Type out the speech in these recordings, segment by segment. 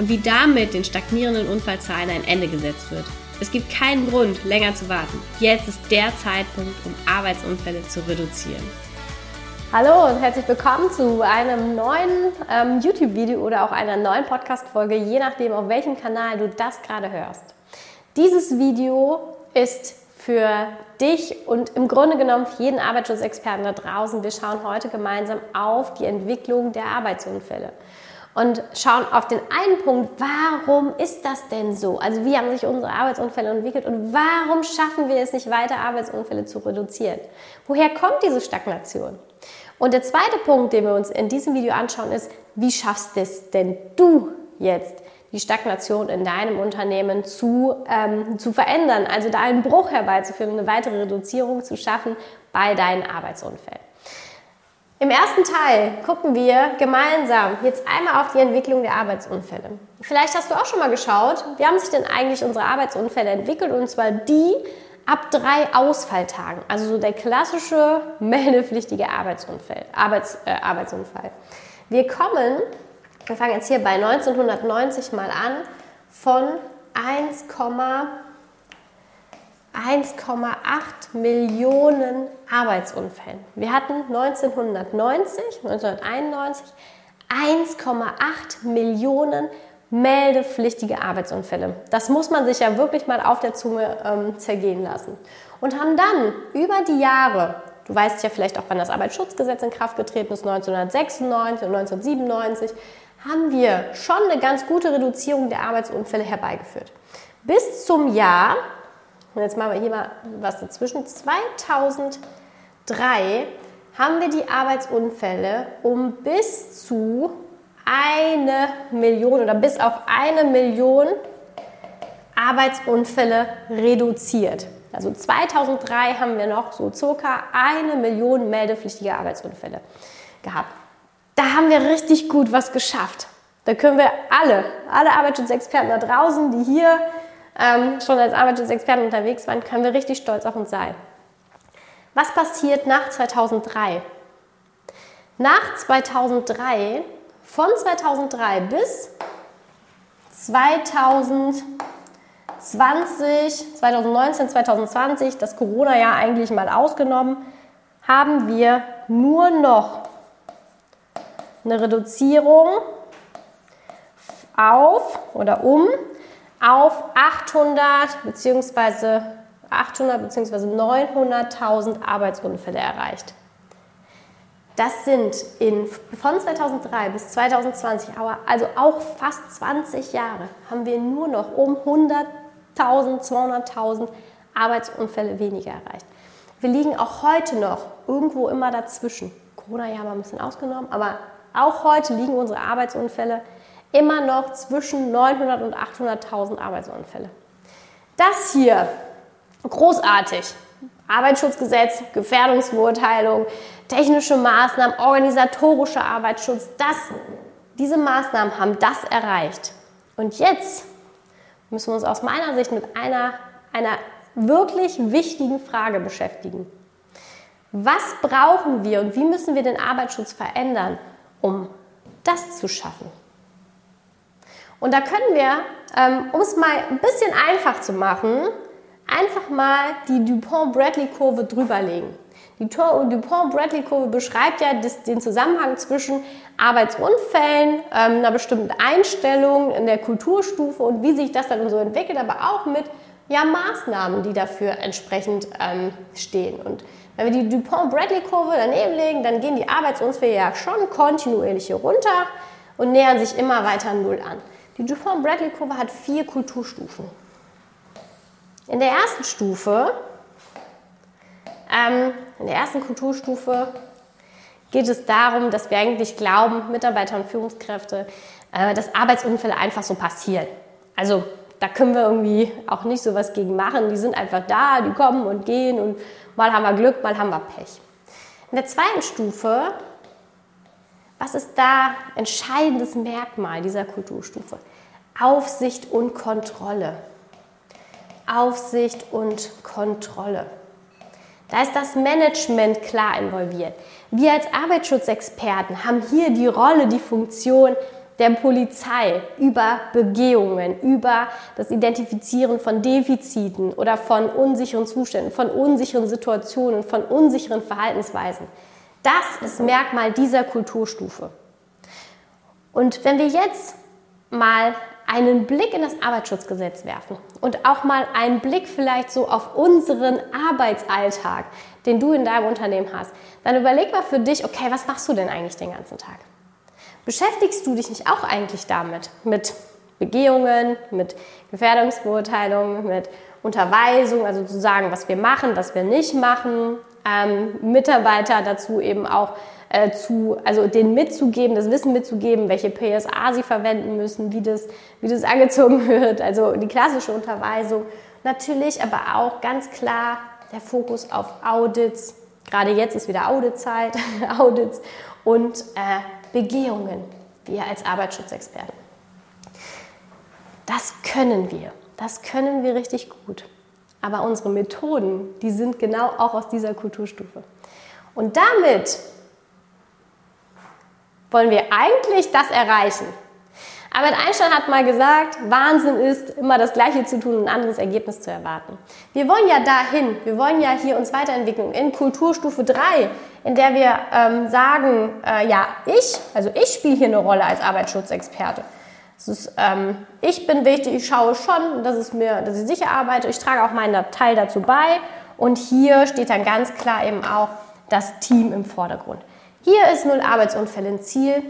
und wie damit den stagnierenden Unfallzahlen ein Ende gesetzt wird. Es gibt keinen Grund, länger zu warten. Jetzt ist der Zeitpunkt, um Arbeitsunfälle zu reduzieren. Hallo und herzlich willkommen zu einem neuen ähm, YouTube-Video oder auch einer neuen Podcast-Folge, je nachdem, auf welchem Kanal du das gerade hörst. Dieses Video ist für dich und im Grunde genommen für jeden Arbeitsschutzexperten da draußen. Wir schauen heute gemeinsam auf die Entwicklung der Arbeitsunfälle und schauen auf den einen Punkt, warum ist das denn so? Also wie haben sich unsere Arbeitsunfälle entwickelt und warum schaffen wir es nicht weiter, Arbeitsunfälle zu reduzieren? Woher kommt diese Stagnation? Und der zweite Punkt, den wir uns in diesem Video anschauen, ist, wie schaffst es denn du jetzt, die Stagnation in deinem Unternehmen zu, ähm, zu verändern, also da einen Bruch herbeizuführen, eine weitere Reduzierung zu schaffen bei deinen Arbeitsunfällen. Im ersten Teil gucken wir gemeinsam jetzt einmal auf die Entwicklung der Arbeitsunfälle. Vielleicht hast du auch schon mal geschaut, wie haben sich denn eigentlich unsere Arbeitsunfälle entwickelt und zwar die ab drei Ausfalltagen, also so der klassische meldepflichtige Arbeitsunfall. Arbeits, äh, Arbeitsunfall. Wir kommen, wir fangen jetzt hier bei 1990 mal an, von 1, 1,8 Millionen Arbeitsunfällen. Wir hatten 1990, 1991 1,8 Millionen meldepflichtige Arbeitsunfälle. Das muss man sich ja wirklich mal auf der Zunge ähm, zergehen lassen. Und haben dann über die Jahre, du weißt ja vielleicht auch, wann das Arbeitsschutzgesetz in Kraft getreten ist, 1996 und 1997, haben wir schon eine ganz gute Reduzierung der Arbeitsunfälle herbeigeführt. Bis zum Jahr und jetzt machen wir hier mal was dazwischen. 2003 haben wir die Arbeitsunfälle um bis zu eine Million oder bis auf eine Million Arbeitsunfälle reduziert. Also 2003 haben wir noch so circa eine Million meldepflichtige Arbeitsunfälle gehabt. Da haben wir richtig gut was geschafft. Da können wir alle, alle Arbeitsschutzexperten da draußen, die hier ähm, schon als Arbeitsschutzexperten unterwegs waren, können wir richtig stolz auf uns sein. Was passiert nach 2003? Nach 2003, von 2003 bis 2020, 2019, 2020, das Corona-Jahr eigentlich mal ausgenommen, haben wir nur noch eine Reduzierung auf oder um auf 800 bzw. 800 bzw. 900.000 Arbeitsunfälle erreicht. Das sind in, von 2003 bis 2020, also auch fast 20 Jahre, haben wir nur noch um 100.000, 200.000 Arbeitsunfälle weniger erreicht. Wir liegen auch heute noch irgendwo immer dazwischen. Corona-Jahr mal ein bisschen ausgenommen, aber auch heute liegen unsere Arbeitsunfälle immer noch zwischen 900 und 800.000 Arbeitsunfälle. Das hier, großartig. Arbeitsschutzgesetz, Gefährdungsbeurteilung, technische Maßnahmen, organisatorischer Arbeitsschutz, das, diese Maßnahmen haben das erreicht. Und jetzt müssen wir uns aus meiner Sicht mit einer, einer wirklich wichtigen Frage beschäftigen. Was brauchen wir und wie müssen wir den Arbeitsschutz verändern, um das zu schaffen? Und da können wir, ähm, um es mal ein bisschen einfach zu machen, einfach mal die Dupont-Bradley-Kurve drüberlegen. Die Dupont-Bradley-Kurve beschreibt ja den Zusammenhang zwischen Arbeitsunfällen, ähm, einer bestimmten Einstellung in der Kulturstufe und wie sich das dann so entwickelt, aber auch mit ja, Maßnahmen, die dafür entsprechend ähm, stehen. Und wenn wir die Dupont-Bradley-Kurve daneben legen, dann gehen die Arbeitsunfälle ja schon kontinuierlich hier runter und nähern sich immer weiter Null an. Die Dupont-Bradley-Kurve hat vier Kulturstufen. In der ersten Stufe, ähm, in der ersten Kulturstufe geht es darum, dass wir eigentlich glauben, Mitarbeiter und Führungskräfte, äh, dass Arbeitsunfälle einfach so passieren. Also da können wir irgendwie auch nicht so was gegen machen. Die sind einfach da, die kommen und gehen und mal haben wir Glück, mal haben wir Pech. In der zweiten Stufe, was ist da entscheidendes Merkmal dieser Kulturstufe? Aufsicht und Kontrolle. Aufsicht und Kontrolle. Da ist das Management klar involviert. Wir als Arbeitsschutzexperten haben hier die Rolle, die Funktion, der Polizei über Begehungen, über das Identifizieren von Defiziten oder von unsicheren Zuständen, von unsicheren Situationen, von unsicheren Verhaltensweisen. Das ist Merkmal dieser Kulturstufe. Und wenn wir jetzt mal einen Blick in das Arbeitsschutzgesetz werfen und auch mal einen Blick vielleicht so auf unseren Arbeitsalltag, den du in deinem Unternehmen hast, dann überleg mal für dich, okay, was machst du denn eigentlich den ganzen Tag? Beschäftigst du dich nicht auch eigentlich damit? Mit Begehungen, mit Gefährdungsbeurteilungen, mit Unterweisung, also zu sagen, was wir machen, was wir nicht machen, ähm, Mitarbeiter dazu eben auch äh, zu, also denen mitzugeben, das Wissen mitzugeben, welche PSA sie verwenden müssen, wie das, wie das angezogen wird, also die klassische Unterweisung. Natürlich aber auch ganz klar der Fokus auf Audits. Gerade jetzt ist wieder Auditzeit, Audits und äh, Begehungen, wir als Arbeitsschutzexperten. Das können wir. Das können wir richtig gut. Aber unsere Methoden, die sind genau auch aus dieser Kulturstufe. Und damit wollen wir eigentlich das erreichen. Albert Einstein hat mal gesagt, Wahnsinn ist, immer das Gleiche zu tun und ein anderes Ergebnis zu erwarten. Wir wollen ja dahin, wir wollen ja hier uns weiterentwickeln in Kulturstufe 3, in der wir ähm, sagen, äh, ja, ich, also ich spiele hier eine Rolle als Arbeitsschutzexperte. Ist, ähm, ich bin wichtig, ich schaue schon, dass, es mir, dass ich sicher arbeite, ich trage auch meinen Teil dazu bei und hier steht dann ganz klar eben auch das Team im Vordergrund. Hier ist null Arbeitsunfälle ein Ziel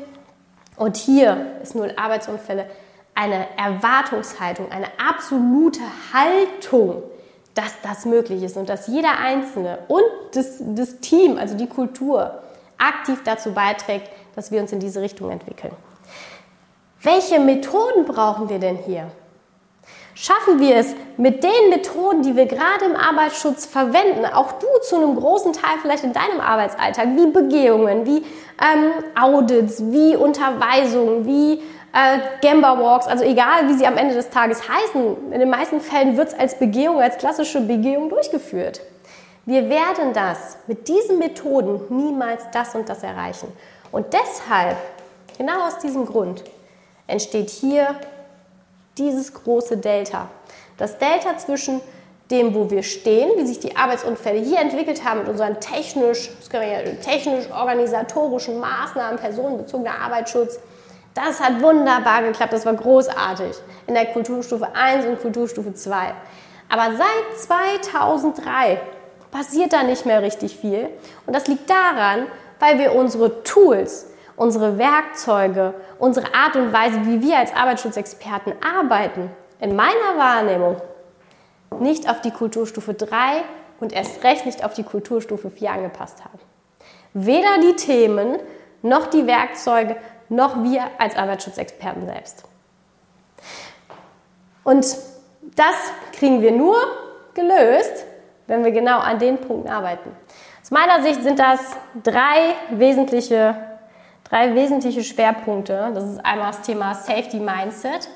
und hier ist null Arbeitsunfälle eine Erwartungshaltung, eine absolute Haltung, dass das möglich ist und dass jeder Einzelne und das, das Team, also die Kultur, aktiv dazu beiträgt, dass wir uns in diese Richtung entwickeln. Welche Methoden brauchen wir denn hier? Schaffen wir es mit den Methoden, die wir gerade im Arbeitsschutz verwenden, auch du zu einem großen Teil vielleicht in deinem Arbeitsalltag, wie Begehungen, wie ähm, Audits, wie Unterweisungen, wie äh, Gamba Walks, also egal wie sie am Ende des Tages heißen, in den meisten Fällen wird es als Begehung, als klassische Begehung durchgeführt. Wir werden das mit diesen Methoden niemals das und das erreichen. Und deshalb, genau aus diesem Grund, entsteht hier dieses große Delta. Das Delta zwischen dem, wo wir stehen, wie sich die Arbeitsunfälle hier entwickelt haben mit unseren technisch, technisch-organisatorischen Maßnahmen, personenbezogener Arbeitsschutz. Das hat wunderbar geklappt, das war großartig in der Kulturstufe 1 und Kulturstufe 2. Aber seit 2003 passiert da nicht mehr richtig viel. Und das liegt daran, weil wir unsere Tools, unsere Werkzeuge, unsere Art und Weise, wie wir als Arbeitsschutzexperten arbeiten, in meiner Wahrnehmung nicht auf die Kulturstufe 3 und erst recht nicht auf die Kulturstufe 4 angepasst haben. Weder die Themen noch die Werkzeuge noch wir als Arbeitsschutzexperten selbst. Und das kriegen wir nur gelöst, wenn wir genau an den Punkten arbeiten. Aus meiner Sicht sind das drei wesentliche drei wesentliche Schwerpunkte. Das ist einmal das Thema Safety Mindset.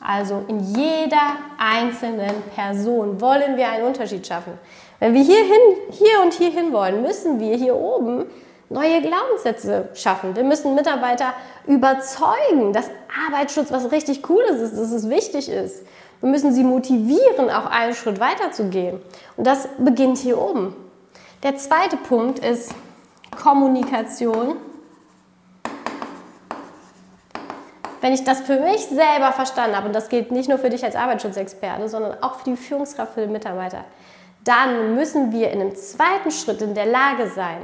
Also in jeder einzelnen Person wollen wir einen Unterschied schaffen. Wenn wir hierhin, hier und hier hin wollen, müssen wir hier oben neue Glaubenssätze schaffen. Wir müssen Mitarbeiter überzeugen, dass Arbeitsschutz was richtig Cooles ist, dass es wichtig ist. Wir müssen sie motivieren, auch einen Schritt weiter zu gehen. Und das beginnt hier oben. Der zweite Punkt ist Kommunikation. Wenn ich das für mich selber verstanden habe, und das gilt nicht nur für dich als Arbeitsschutzexperte, sondern auch für die Führungskraft, für den Mitarbeiter, dann müssen wir in einem zweiten Schritt in der Lage sein,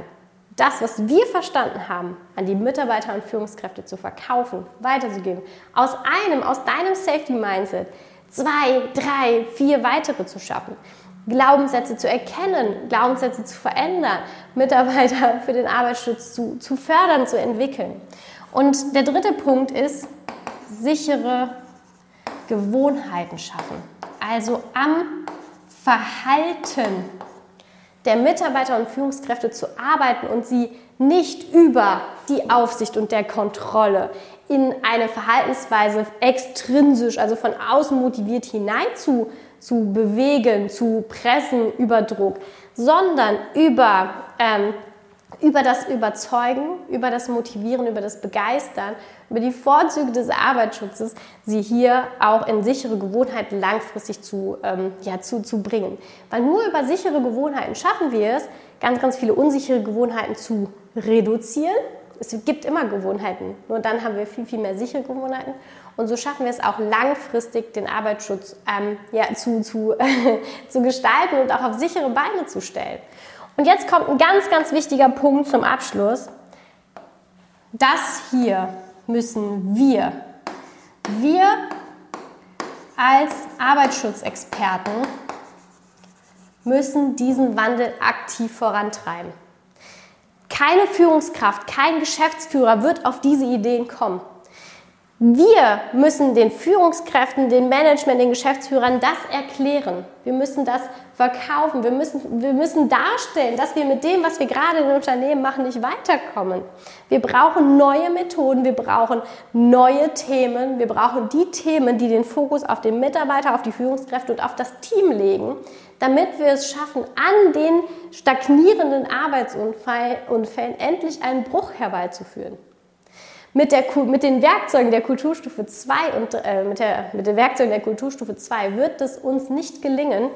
das, was wir verstanden haben, an die Mitarbeiter und Führungskräfte zu verkaufen, weiterzugeben. Aus einem, aus deinem Safety Mindset zwei, drei, vier weitere zu schaffen. Glaubenssätze zu erkennen, Glaubenssätze zu verändern, Mitarbeiter für den Arbeitsschutz zu, zu fördern, zu entwickeln. Und der dritte Punkt ist, sichere Gewohnheiten schaffen. Also am Verhalten der Mitarbeiter und Führungskräfte zu arbeiten und sie nicht über die Aufsicht und der Kontrolle in eine Verhaltensweise extrinsisch, also von außen motiviert hinein zu, zu bewegen, zu pressen über Druck, sondern über, ähm, über das Überzeugen, über das Motivieren, über das Begeistern, über die Vorzüge des Arbeitsschutzes, sie hier auch in sichere Gewohnheiten langfristig zu, ähm, ja, zu, zu bringen. Weil nur über sichere Gewohnheiten schaffen wir es, ganz, ganz viele unsichere Gewohnheiten zu reduzieren es gibt immer Gewohnheiten, nur dann haben wir viel, viel mehr sichere Gewohnheiten. Und so schaffen wir es auch langfristig, den Arbeitsschutz ähm, ja, zu, zu, zu gestalten und auch auf sichere Beine zu stellen. Und jetzt kommt ein ganz, ganz wichtiger Punkt zum Abschluss. Das hier müssen wir, wir als Arbeitsschutzexperten müssen diesen Wandel aktiv vorantreiben. Keine Führungskraft, kein Geschäftsführer wird auf diese Ideen kommen. Wir müssen den Führungskräften, den Management, den Geschäftsführern das erklären. Wir müssen das verkaufen. Wir müssen, wir müssen darstellen, dass wir mit dem, was wir gerade in den Unternehmen machen, nicht weiterkommen. Wir brauchen neue Methoden, wir brauchen neue Themen, wir brauchen die Themen, die den Fokus auf den Mitarbeiter, auf die Führungskräfte und auf das Team legen, damit wir es schaffen, an den stagnierenden Arbeitsunfällen endlich einen Bruch herbeizuführen. Mit, der, mit den Werkzeugen der Kulturstufe 2 und äh, mit, der, mit den Werkzeugen der Kulturstufe 2 wird es uns nicht gelingen,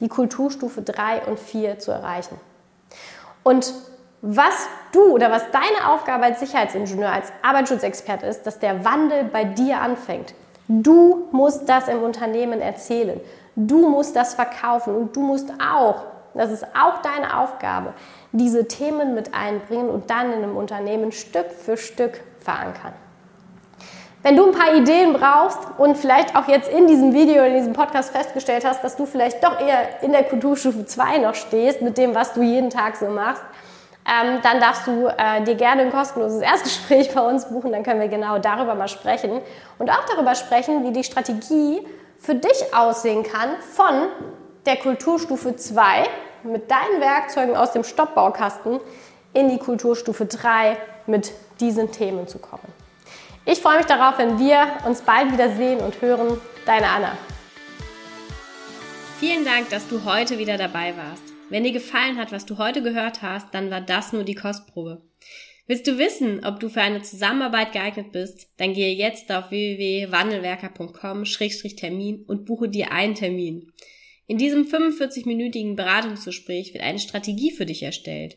die Kulturstufe 3 und 4 zu erreichen. Und was du oder was deine Aufgabe als Sicherheitsingenieur, als Arbeitsschutzexperte ist, dass der Wandel bei dir anfängt. Du musst das im Unternehmen erzählen. Du musst das verkaufen und du musst auch, das ist auch deine Aufgabe, diese Themen mit einbringen und dann in einem Unternehmen Stück für Stück verankern. Wenn du ein paar Ideen brauchst und vielleicht auch jetzt in diesem Video, in diesem Podcast festgestellt hast, dass du vielleicht doch eher in der Kulturstufe 2 noch stehst mit dem, was du jeden Tag so machst, ähm, dann darfst du äh, dir gerne ein kostenloses Erstgespräch bei uns buchen. Dann können wir genau darüber mal sprechen und auch darüber sprechen, wie die Strategie für dich aussehen kann von der Kulturstufe 2 mit deinen Werkzeugen aus dem Stoppbaukasten in die Kulturstufe 3 mit diesen Themen zu kommen. Ich freue mich darauf, wenn wir uns bald wieder sehen und hören. Deine Anna. Vielen Dank, dass du heute wieder dabei warst. Wenn dir gefallen hat, was du heute gehört hast, dann war das nur die Kostprobe. Willst du wissen, ob du für eine Zusammenarbeit geeignet bist? Dann gehe jetzt auf www.wandelwerker.com-termin und buche dir einen Termin. In diesem 45-minütigen Beratungsgespräch wird eine Strategie für dich erstellt.